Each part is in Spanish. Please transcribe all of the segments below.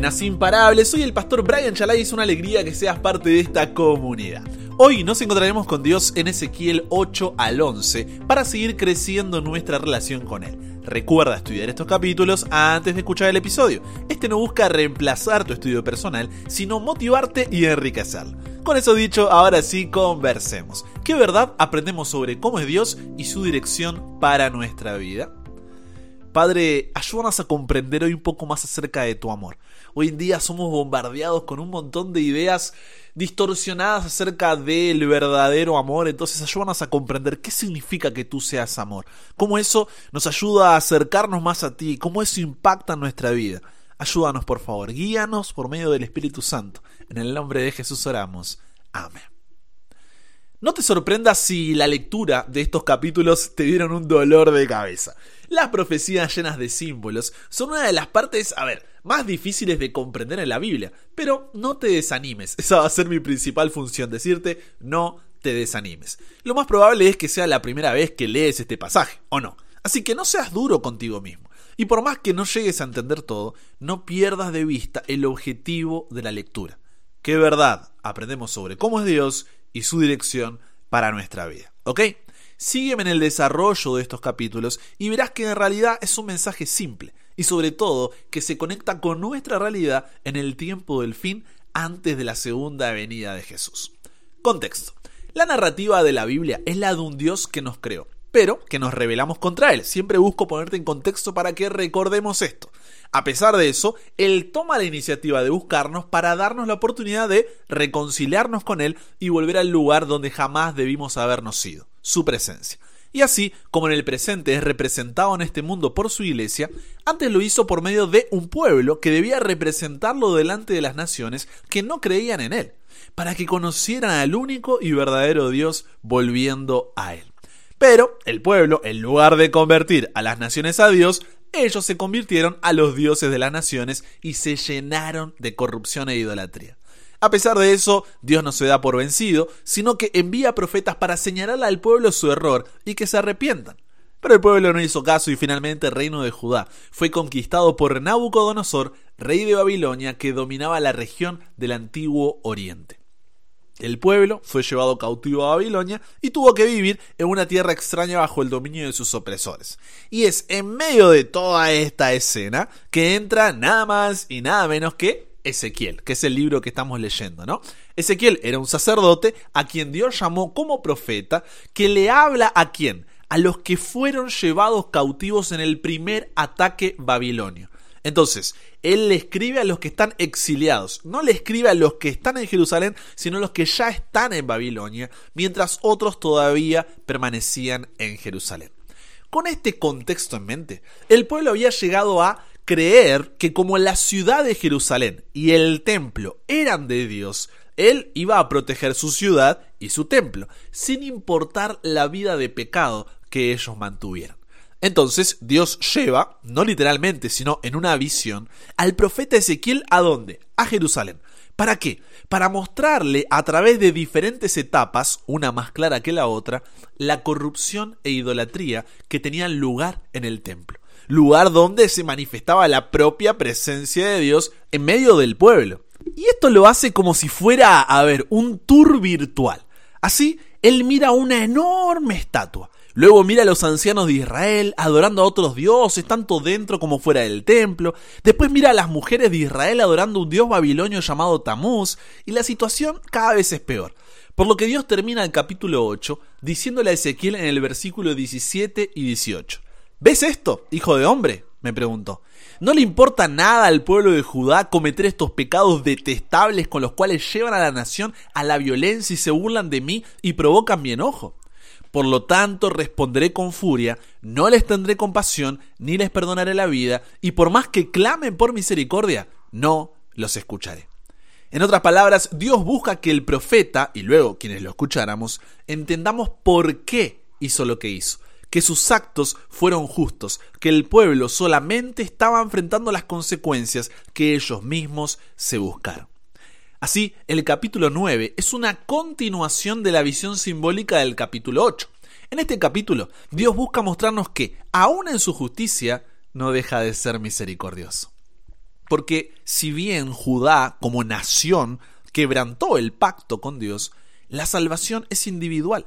Buenas, imparables. Soy el pastor Brian Chalai y es una alegría que seas parte de esta comunidad. Hoy nos encontraremos con Dios en Ezequiel 8 al 11 para seguir creciendo nuestra relación con Él. Recuerda estudiar estos capítulos antes de escuchar el episodio. Este no busca reemplazar tu estudio personal, sino motivarte y enriquecerlo. Con eso dicho, ahora sí conversemos. ¿Qué verdad aprendemos sobre cómo es Dios y su dirección para nuestra vida? Padre, ayúdanos a comprender hoy un poco más acerca de tu amor. Hoy en día somos bombardeados con un montón de ideas distorsionadas acerca del verdadero amor, entonces ayúdanos a comprender qué significa que tú seas amor, cómo eso nos ayuda a acercarnos más a ti, cómo eso impacta en nuestra vida. Ayúdanos, por favor, guíanos por medio del Espíritu Santo. En el nombre de Jesús oramos. Amén. No te sorprendas si la lectura de estos capítulos te dieron un dolor de cabeza. Las profecías llenas de símbolos son una de las partes, a ver, más difíciles de comprender en la Biblia, pero no te desanimes, esa va a ser mi principal función, decirte no te desanimes. Lo más probable es que sea la primera vez que lees este pasaje, ¿o no? Así que no seas duro contigo mismo. Y por más que no llegues a entender todo, no pierdas de vista el objetivo de la lectura. ¿Qué verdad aprendemos sobre cómo es Dios y su dirección para nuestra vida. ¿Ok? Sígueme en el desarrollo de estos capítulos y verás que en realidad es un mensaje simple y sobre todo que se conecta con nuestra realidad en el tiempo del fin antes de la segunda venida de Jesús. Contexto. La narrativa de la Biblia es la de un Dios que nos creó, pero que nos rebelamos contra Él. Siempre busco ponerte en contexto para que recordemos esto. A pesar de eso, Él toma la iniciativa de buscarnos para darnos la oportunidad de reconciliarnos con Él y volver al lugar donde jamás debimos habernos sido, su presencia. Y así, como en el presente es representado en este mundo por su iglesia, antes lo hizo por medio de un pueblo que debía representarlo delante de las naciones que no creían en Él, para que conocieran al único y verdadero Dios volviendo a Él. Pero el pueblo, en lugar de convertir a las naciones a Dios, ellos se convirtieron a los dioses de las naciones y se llenaron de corrupción e idolatría. A pesar de eso, Dios no se da por vencido, sino que envía profetas para señalar al pueblo su error y que se arrepientan. Pero el pueblo no hizo caso y finalmente el reino de Judá fue conquistado por Nabucodonosor, rey de Babilonia, que dominaba la región del antiguo Oriente. El pueblo fue llevado cautivo a Babilonia y tuvo que vivir en una tierra extraña bajo el dominio de sus opresores. Y es en medio de toda esta escena que entra nada más y nada menos que Ezequiel, que es el libro que estamos leyendo, ¿no? Ezequiel era un sacerdote a quien Dios llamó como profeta, que le habla a quién? A los que fueron llevados cautivos en el primer ataque babilonio. Entonces, él le escribe a los que están exiliados, no le escribe a los que están en Jerusalén, sino a los que ya están en Babilonia, mientras otros todavía permanecían en Jerusalén. Con este contexto en mente, el pueblo había llegado a creer que como la ciudad de Jerusalén y el templo eran de Dios, él iba a proteger su ciudad y su templo, sin importar la vida de pecado que ellos mantuvieran. Entonces Dios lleva, no literalmente, sino en una visión, al profeta Ezequiel a dónde? A Jerusalén. ¿Para qué? Para mostrarle a través de diferentes etapas, una más clara que la otra, la corrupción e idolatría que tenían lugar en el templo. Lugar donde se manifestaba la propia presencia de Dios en medio del pueblo. Y esto lo hace como si fuera, a ver, un tour virtual. Así, él mira una enorme estatua Luego mira a los ancianos de Israel adorando a otros dioses, tanto dentro como fuera del templo. Después mira a las mujeres de Israel adorando a un dios babilonio llamado Tamuz. Y la situación cada vez es peor. Por lo que Dios termina el capítulo 8 diciéndole a Ezequiel en el versículo 17 y 18. ¿Ves esto, hijo de hombre? me preguntó. ¿No le importa nada al pueblo de Judá cometer estos pecados detestables con los cuales llevan a la nación a la violencia y se burlan de mí y provocan mi enojo? Por lo tanto, responderé con furia, no les tendré compasión, ni les perdonaré la vida, y por más que clamen por misericordia, no los escucharé. En otras palabras, Dios busca que el profeta, y luego quienes lo escucháramos, entendamos por qué hizo lo que hizo, que sus actos fueron justos, que el pueblo solamente estaba enfrentando las consecuencias que ellos mismos se buscaron. Así, el capítulo 9 es una continuación de la visión simbólica del capítulo 8. En este capítulo, Dios busca mostrarnos que, aun en su justicia, no deja de ser misericordioso. Porque si bien Judá, como nación, quebrantó el pacto con Dios, la salvación es individual.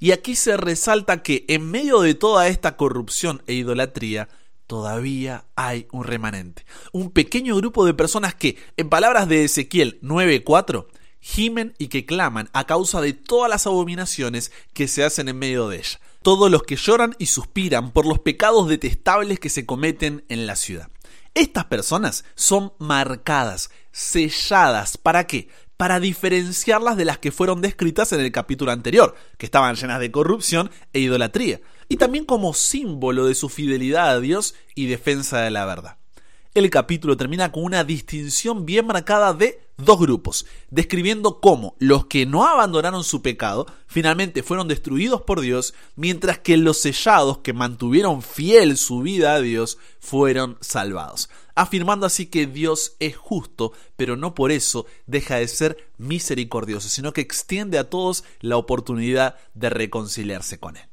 Y aquí se resalta que en medio de toda esta corrupción e idolatría, todavía hay un remanente. Un pequeño grupo de personas que, en palabras de Ezequiel 9:4, gimen y que claman a causa de todas las abominaciones que se hacen en medio de ella. Todos los que lloran y suspiran por los pecados detestables que se cometen en la ciudad. Estas personas son marcadas, selladas. ¿Para qué? Para diferenciarlas de las que fueron descritas en el capítulo anterior, que estaban llenas de corrupción e idolatría, y también como símbolo de su fidelidad a Dios y defensa de la verdad. El capítulo termina con una distinción bien marcada de dos grupos, describiendo cómo los que no abandonaron su pecado finalmente fueron destruidos por Dios, mientras que los sellados que mantuvieron fiel su vida a Dios fueron salvados, afirmando así que Dios es justo, pero no por eso deja de ser misericordioso, sino que extiende a todos la oportunidad de reconciliarse con Él.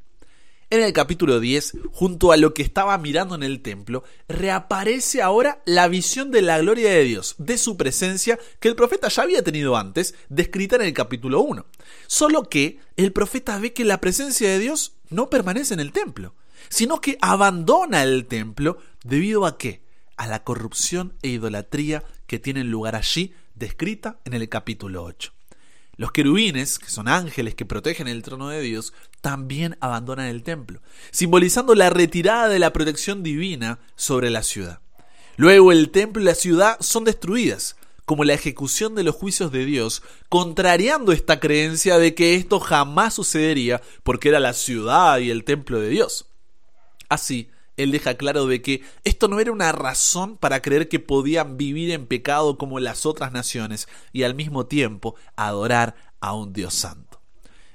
En el capítulo 10, junto a lo que estaba mirando en el templo, reaparece ahora la visión de la gloria de Dios, de su presencia, que el profeta ya había tenido antes, descrita en el capítulo 1. Solo que el profeta ve que la presencia de Dios no permanece en el templo, sino que abandona el templo debido a qué? A la corrupción e idolatría que tienen lugar allí, descrita en el capítulo 8. Los querubines, que son ángeles que protegen el trono de Dios, también abandonan el templo, simbolizando la retirada de la protección divina sobre la ciudad. Luego el templo y la ciudad son destruidas, como la ejecución de los juicios de Dios, contrariando esta creencia de que esto jamás sucedería porque era la ciudad y el templo de Dios. Así, él deja claro de que esto no era una razón para creer que podían vivir en pecado como las otras naciones y al mismo tiempo adorar a un Dios santo.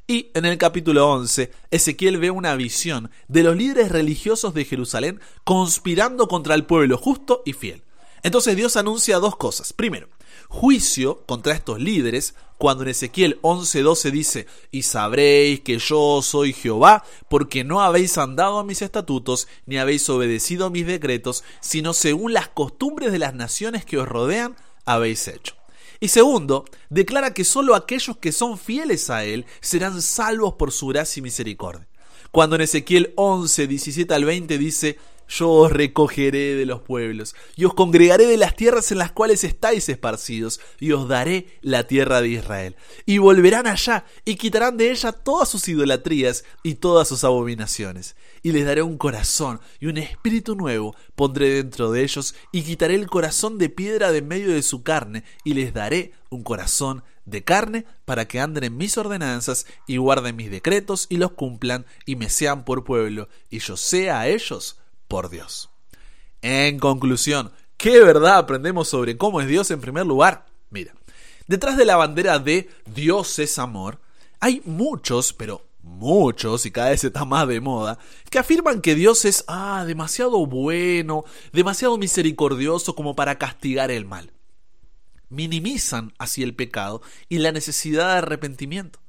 Y en el capítulo 11, Ezequiel ve una visión de los líderes religiosos de Jerusalén conspirando contra el pueblo justo y fiel. Entonces Dios anuncia dos cosas. Primero, juicio contra estos líderes, cuando en Ezequiel 11:12 dice, y sabréis que yo soy Jehová, porque no habéis andado a mis estatutos, ni habéis obedecido a mis decretos, sino según las costumbres de las naciones que os rodean, habéis hecho. Y segundo, declara que sólo aquellos que son fieles a Él serán salvos por su gracia y misericordia. Cuando en Ezequiel 11, 17 al 20 dice, yo os recogeré de los pueblos, y os congregaré de las tierras en las cuales estáis esparcidos, y os daré la tierra de Israel. Y volverán allá, y quitarán de ella todas sus idolatrías y todas sus abominaciones. Y les daré un corazón, y un espíritu nuevo pondré dentro de ellos, y quitaré el corazón de piedra de medio de su carne, y les daré un corazón de carne para que anden en mis ordenanzas y guarden mis decretos y los cumplan y me sean por pueblo y yo sea a ellos por Dios. En conclusión, ¿qué verdad aprendemos sobre cómo es Dios en primer lugar? Mira, detrás de la bandera de Dios es amor, hay muchos, pero muchos, y cada vez está más de moda, que afirman que Dios es, ah, demasiado bueno, demasiado misericordioso como para castigar el mal. Minimizan así el pecado y la necesidad de arrepentimiento.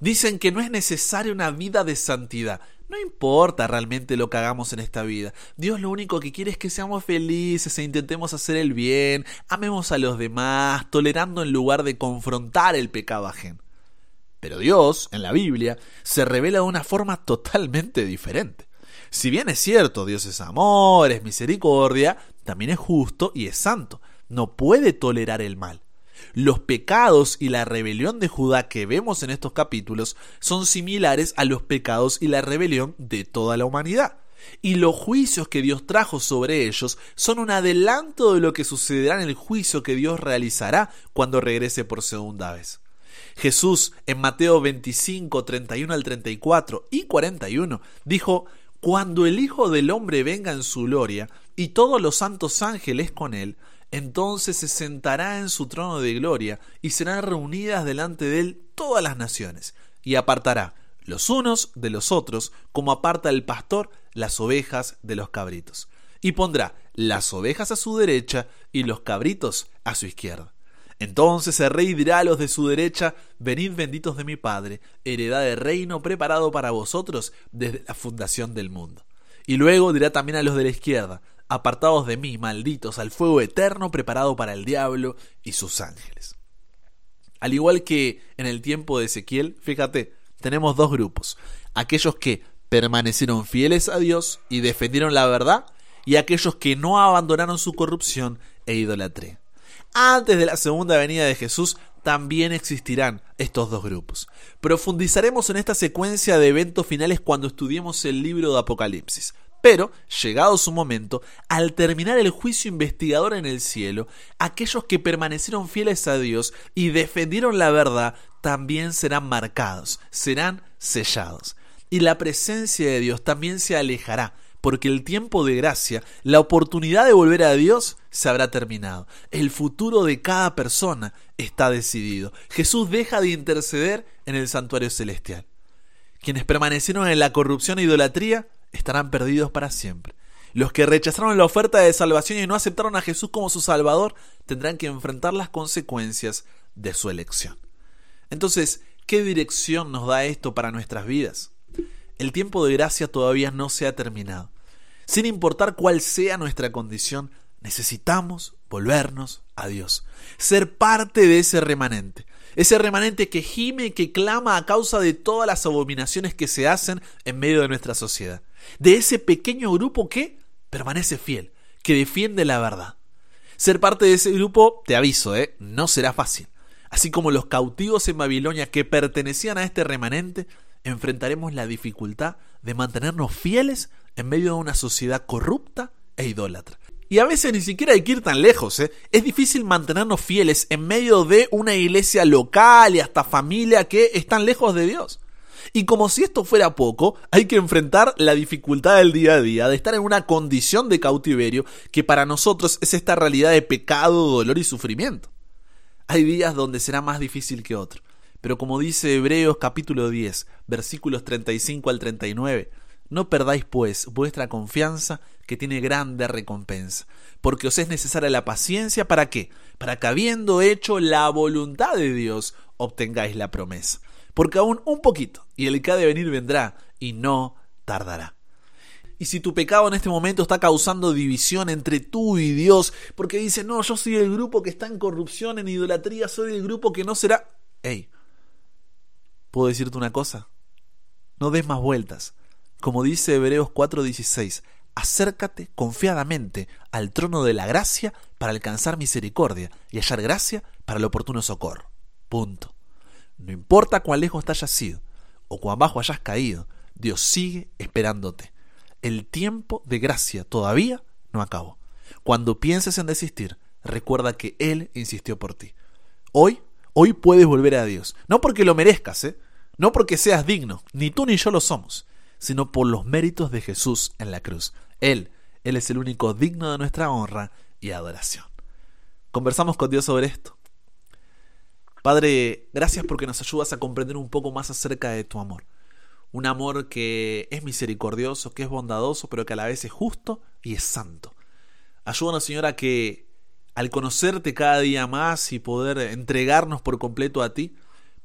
Dicen que no es necesaria una vida de santidad, no importa realmente lo que hagamos en esta vida. Dios lo único que quiere es que seamos felices e intentemos hacer el bien, amemos a los demás, tolerando en lugar de confrontar el pecado ajeno. Pero Dios, en la Biblia, se revela de una forma totalmente diferente. Si bien es cierto, Dios es amor, es misericordia, también es justo y es santo. No puede tolerar el mal. Los pecados y la rebelión de Judá que vemos en estos capítulos son similares a los pecados y la rebelión de toda la humanidad. Y los juicios que Dios trajo sobre ellos son un adelanto de lo que sucederá en el juicio que Dios realizará cuando regrese por segunda vez. Jesús en Mateo 25, 31 al 34 y 41 dijo, Cuando el Hijo del Hombre venga en su gloria y todos los santos ángeles con él, entonces se sentará en su trono de gloria, y serán reunidas delante de él todas las naciones, y apartará los unos de los otros, como aparta el pastor las ovejas de los cabritos. Y pondrá las ovejas a su derecha y los cabritos a su izquierda. Entonces el rey dirá a los de su derecha, Venid benditos de mi Padre, heredad de reino preparado para vosotros desde la fundación del mundo. Y luego dirá también a los de la izquierda, apartados de mí, malditos, al fuego eterno preparado para el diablo y sus ángeles. Al igual que en el tiempo de Ezequiel, fíjate, tenemos dos grupos. Aquellos que permanecieron fieles a Dios y defendieron la verdad, y aquellos que no abandonaron su corrupción e idolatría. Antes de la segunda venida de Jesús también existirán estos dos grupos. Profundizaremos en esta secuencia de eventos finales cuando estudiemos el libro de Apocalipsis. Pero, llegado su momento, al terminar el juicio investigador en el cielo, aquellos que permanecieron fieles a Dios y defendieron la verdad también serán marcados, serán sellados. Y la presencia de Dios también se alejará, porque el tiempo de gracia, la oportunidad de volver a Dios, se habrá terminado. El futuro de cada persona está decidido. Jesús deja de interceder en el santuario celestial. Quienes permanecieron en la corrupción e idolatría estarán perdidos para siempre. Los que rechazaron la oferta de salvación y no aceptaron a Jesús como su Salvador tendrán que enfrentar las consecuencias de su elección. Entonces, ¿qué dirección nos da esto para nuestras vidas? El tiempo de gracia todavía no se ha terminado. Sin importar cuál sea nuestra condición, necesitamos volvernos a Dios, ser parte de ese remanente, ese remanente que gime que clama a causa de todas las abominaciones que se hacen en medio de nuestra sociedad, de ese pequeño grupo que permanece fiel, que defiende la verdad. Ser parte de ese grupo, te aviso, ¿eh? no será fácil. Así como los cautivos en Babilonia que pertenecían a este remanente, enfrentaremos la dificultad de mantenernos fieles en medio de una sociedad corrupta e idólatra. Y a veces ni siquiera hay que ir tan lejos, ¿eh? Es difícil mantenernos fieles en medio de una iglesia local y hasta familia que están lejos de Dios. Y como si esto fuera poco, hay que enfrentar la dificultad del día a día, de estar en una condición de cautiverio que para nosotros es esta realidad de pecado, dolor y sufrimiento. Hay días donde será más difícil que otros. Pero como dice Hebreos capítulo 10, versículos 35 al 39, no perdáis pues vuestra confianza que tiene grande recompensa, porque os es necesaria la paciencia para qué? Para que habiendo hecho la voluntad de Dios obtengáis la promesa. Porque aún un poquito, y el que ha de venir vendrá, y no tardará. Y si tu pecado en este momento está causando división entre tú y Dios, porque dice, no, yo soy el grupo que está en corrupción, en idolatría, soy el grupo que no será... ¡Ey! ¿Puedo decirte una cosa? No des más vueltas. Como dice Hebreos 4:16, acércate confiadamente al trono de la gracia para alcanzar misericordia y hallar gracia para el oportuno socorro. Punto. No importa cuán lejos te hayas sido o cuán bajo hayas caído, Dios sigue esperándote. El tiempo de gracia todavía no acabó. Cuando pienses en desistir, recuerda que Él insistió por ti. Hoy, hoy puedes volver a Dios. No porque lo merezcas, ¿eh? No porque seas digno, ni tú ni yo lo somos, sino por los méritos de Jesús en la cruz. Él, Él es el único digno de nuestra honra y adoración. Conversamos con Dios sobre esto. Padre, gracias porque nos ayudas a comprender un poco más acerca de tu amor. Un amor que es misericordioso, que es bondadoso, pero que a la vez es justo y es santo. Ayúdanos, Señor, a que al conocerte cada día más y poder entregarnos por completo a ti,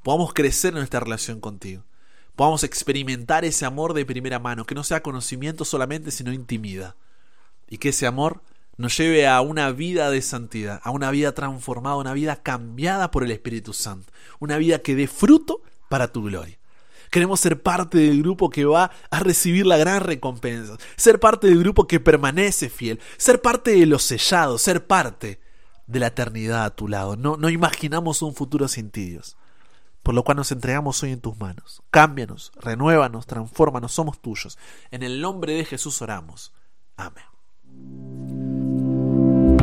podamos crecer en nuestra relación contigo, podamos experimentar ese amor de primera mano, que no sea conocimiento solamente, sino intimidad, y que ese amor nos lleve a una vida de santidad, a una vida transformada, una vida cambiada por el Espíritu Santo, una vida que dé fruto para tu gloria. Queremos ser parte del grupo que va a recibir la gran recompensa, ser parte del grupo que permanece fiel, ser parte de los sellados, ser parte de la eternidad a tu lado. No, no imaginamos un futuro sin ti, Dios por lo cual nos entregamos hoy en tus manos. Cámbianos, renuévanos, transfórmanos, somos tuyos. En el nombre de Jesús oramos. Amén.